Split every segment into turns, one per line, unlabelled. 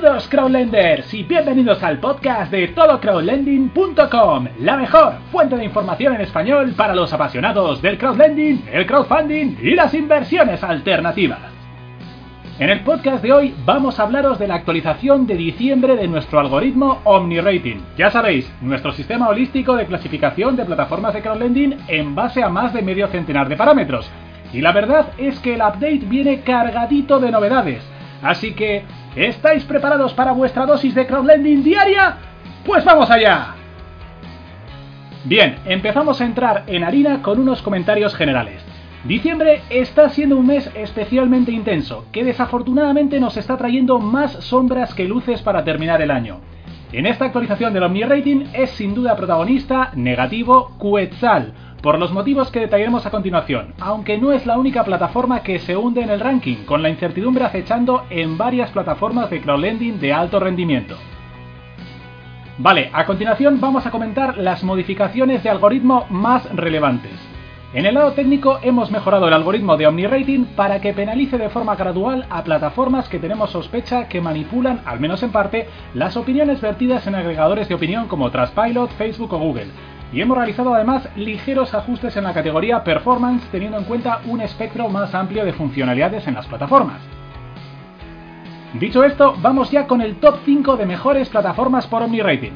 Saludos crowdlenders y bienvenidos al podcast de todocrowdlending.com, la mejor fuente de información en español para los apasionados del crowdlending, el crowdfunding y las inversiones alternativas. En el podcast de hoy vamos a hablaros de la actualización de diciembre de nuestro algoritmo OmniRating. Ya sabéis, nuestro sistema holístico de clasificación de plataformas de crowdlending en base a más de medio centenar de parámetros. Y la verdad es que el update viene cargadito de novedades. Así que, ¿estáis preparados para vuestra dosis de crowdlending diaria? Pues vamos allá. Bien, empezamos a entrar en harina con unos comentarios generales. Diciembre está siendo un mes especialmente intenso, que desafortunadamente nos está trayendo más sombras que luces para terminar el año. En esta actualización del Omni Rating es sin duda protagonista negativo Quetzal, por los motivos que detallaremos a continuación, aunque no es la única plataforma que se hunde en el ranking, con la incertidumbre acechando en varias plataformas de crowdlending de alto rendimiento. Vale, a continuación vamos a comentar las modificaciones de algoritmo más relevantes. En el lado técnico hemos mejorado el algoritmo de OmniRating para que penalice de forma gradual a plataformas que tenemos sospecha que manipulan, al menos en parte, las opiniones vertidas en agregadores de opinión como Trustpilot, Facebook o Google. Y hemos realizado además ligeros ajustes en la categoría Performance teniendo en cuenta un espectro más amplio de funcionalidades en las plataformas. Dicho esto, vamos ya con el top 5 de mejores plataformas por OmniRating.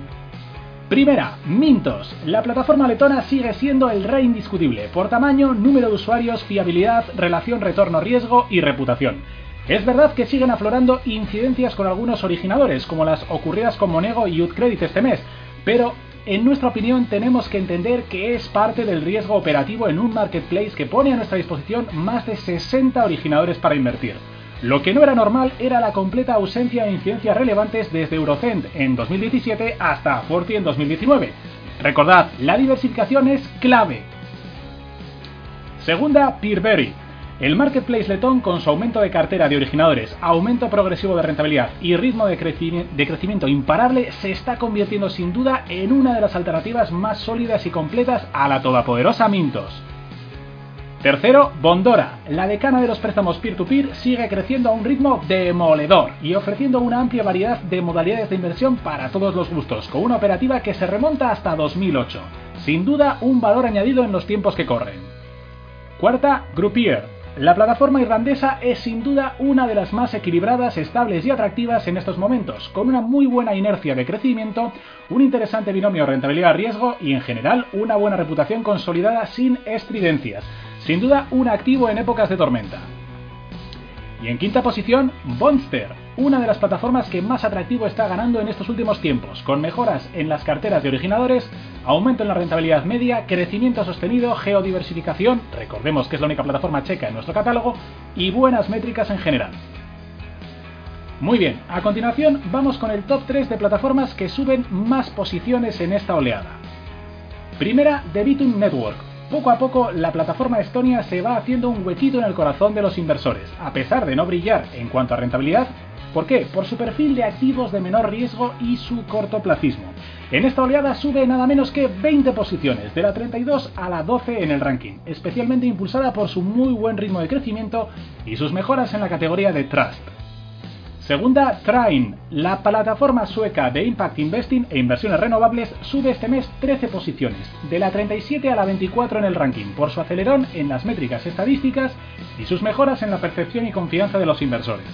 Primera, Mintos. La plataforma letona sigue siendo el rey indiscutible por tamaño, número de usuarios, fiabilidad, relación retorno-riesgo y reputación. Es verdad que siguen aflorando incidencias con algunos originadores, como las ocurridas con Monego y Utcredit este mes, pero en nuestra opinión tenemos que entender que es parte del riesgo operativo en un marketplace que pone a nuestra disposición más de 60 originadores para invertir. Lo que no era normal era la completa ausencia de incidencias relevantes desde Eurocent en 2017 hasta Forti en 2019. Recordad, la diversificación es clave. Segunda, Peerberry. El marketplace letón, con su aumento de cartera de originadores, aumento progresivo de rentabilidad y ritmo de, crecimiento imparable, se está convirtiendo sin duda en una de las alternativas más sólidas y completas a la todopoderosa Mintos. Tercero, Bondora. La decana de los préstamos peer-to-peer sigue creciendo a un ritmo demoledor y ofreciendo una amplia variedad de modalidades de inversión para todos los gustos, con una operativa que se remonta hasta 2008. Sin duda, un valor añadido en los tiempos que corren. Cuarta, Groupier. La plataforma irlandesa es sin duda una de las más equilibradas, estables y atractivas en estos momentos, con una muy buena inercia de crecimiento, un interesante binomio rentabilidad-riesgo y en general una buena reputación consolidada sin estridencias. Sin duda un activo en épocas de tormenta. Y en quinta posición, Bonster, una de las plataformas que más atractivo está ganando en estos últimos tiempos, con mejoras en las carteras de originadores, aumento en la rentabilidad media, crecimiento sostenido, geodiversificación, recordemos que es la única plataforma checa en nuestro catálogo, y buenas métricas en general. Muy bien, a continuación vamos con el top 3 de plataformas que suben más posiciones en esta oleada. Primera, Debitum Network, poco a poco la plataforma Estonia se va haciendo un huequito en el corazón de los inversores, a pesar de no brillar en cuanto a rentabilidad. ¿Por qué? Por su perfil de activos de menor riesgo y su cortoplacismo. En esta oleada sube nada menos que 20 posiciones, de la 32 a la 12 en el ranking, especialmente impulsada por su muy buen ritmo de crecimiento y sus mejoras en la categoría de Trust. Segunda, Train. La plataforma sueca de Impact Investing e inversiones renovables sube este mes 13 posiciones, de la 37 a la 24 en el ranking, por su acelerón en las métricas estadísticas y sus mejoras en la percepción y confianza de los inversores.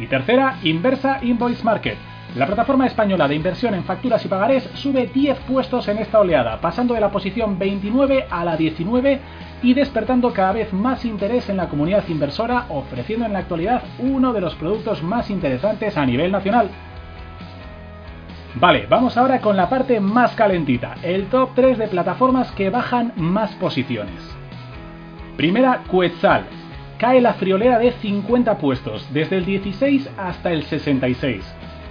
Y tercera, Inversa Invoice Market. La plataforma española de inversión en facturas y pagarés sube 10 puestos en esta oleada, pasando de la posición 29 a la 19 y despertando cada vez más interés en la comunidad inversora, ofreciendo en la actualidad uno de los productos más interesantes a nivel nacional. Vale, vamos ahora con la parte más calentita, el top 3 de plataformas que bajan más posiciones. Primera, Quetzal. Cae la friolera de 50 puestos, desde el 16 hasta el 66.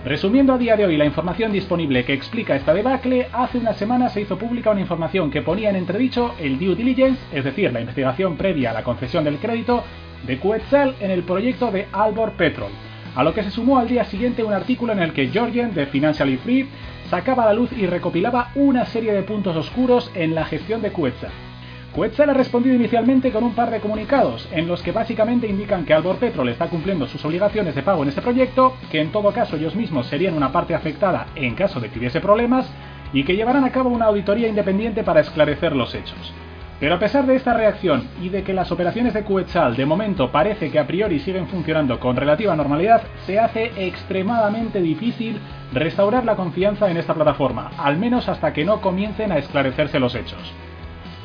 Resumiendo a día de hoy la información disponible que explica esta debacle, hace una semana se hizo pública una información que ponía en entredicho el due diligence, es decir, la investigación previa a la concesión del crédito, de Quetzal en el proyecto de Albor Petrol, a lo que se sumó al día siguiente un artículo en el que Georgian, de Financially Free, sacaba a la luz y recopilaba una serie de puntos oscuros en la gestión de Quetzal. Quetzal ha respondido inicialmente con un par de comunicados, en los que básicamente indican que Albor Petrol está cumpliendo sus obligaciones de pago en este proyecto, que en todo caso ellos mismos serían una parte afectada en caso de que hubiese problemas, y que llevarán a cabo una auditoría independiente para esclarecer los hechos. Pero a pesar de esta reacción y de que las operaciones de Quetzal de momento parece que a priori siguen funcionando con relativa normalidad, se hace extremadamente difícil restaurar la confianza en esta plataforma, al menos hasta que no comiencen a esclarecerse los hechos.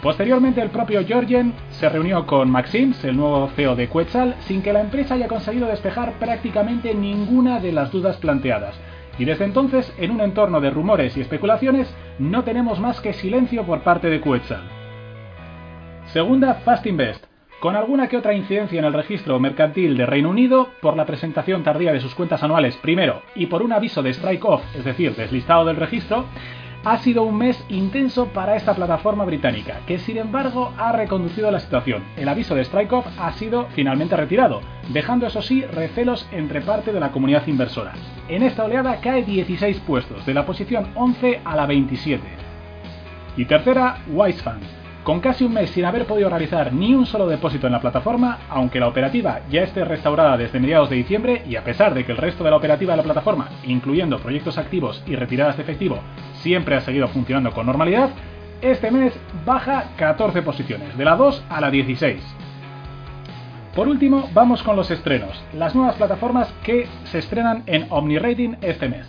Posteriormente el propio Georgian se reunió con Maxims, el nuevo CEO de Quetzal, sin que la empresa haya conseguido despejar prácticamente ninguna de las dudas planteadas. Y desde entonces, en un entorno de rumores y especulaciones, no tenemos más que silencio por parte de Quetzal. Segunda, Fast Invest. Con alguna que otra incidencia en el registro mercantil de Reino Unido por la presentación tardía de sus cuentas anuales primero y por un aviso de strike off, es decir, deslistado del registro, ha sido un mes intenso para esta plataforma británica, que sin embargo ha reconducido la situación. El aviso de strike off ha sido finalmente retirado, dejando eso sí recelos entre parte de la comunidad inversora. En esta oleada cae 16 puestos, de la posición 11 a la 27. Y tercera, Wisefund con casi un mes sin haber podido realizar ni un solo depósito en la plataforma, aunque la operativa ya esté restaurada desde mediados de diciembre y a pesar de que el resto de la operativa de la plataforma, incluyendo proyectos activos y retiradas de efectivo, siempre ha seguido funcionando con normalidad, este mes baja 14 posiciones, de la 2 a la 16. Por último, vamos con los estrenos, las nuevas plataformas que se estrenan en OmniRating este mes.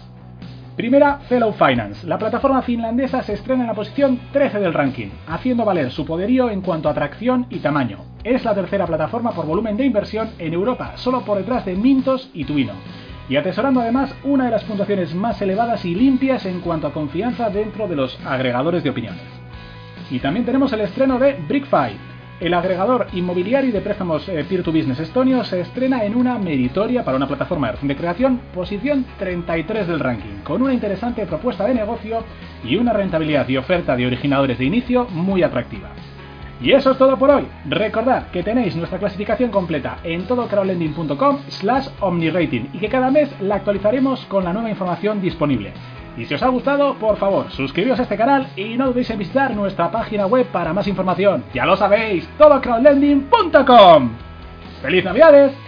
Primera, Fellow Finance. La plataforma finlandesa se estrena en la posición 13 del ranking, haciendo valer su poderío en cuanto a atracción y tamaño. Es la tercera plataforma por volumen de inversión en Europa, solo por detrás de Mintos y Twino. Y atesorando además una de las puntuaciones más elevadas y limpias en cuanto a confianza dentro de los agregadores de opiniones. Y también tenemos el estreno de BrickFi, el agregador inmobiliario de préstamos eh, peer-to-business estonio se estrena en una meritoria para una plataforma de creación, posición 33 del ranking, con una interesante propuesta de negocio y una rentabilidad y oferta de originadores de inicio muy atractiva. Y eso es todo por hoy. Recordad que tenéis nuestra clasificación completa en todocrowdlending.com slash omnirating y que cada mes la actualizaremos con la nueva información disponible. Y si os ha gustado, por favor, suscribíos a este canal y no dudéis en visitar nuestra página web para más información. Ya lo sabéis, todocrowdlending.com. ¡Feliz Navidades!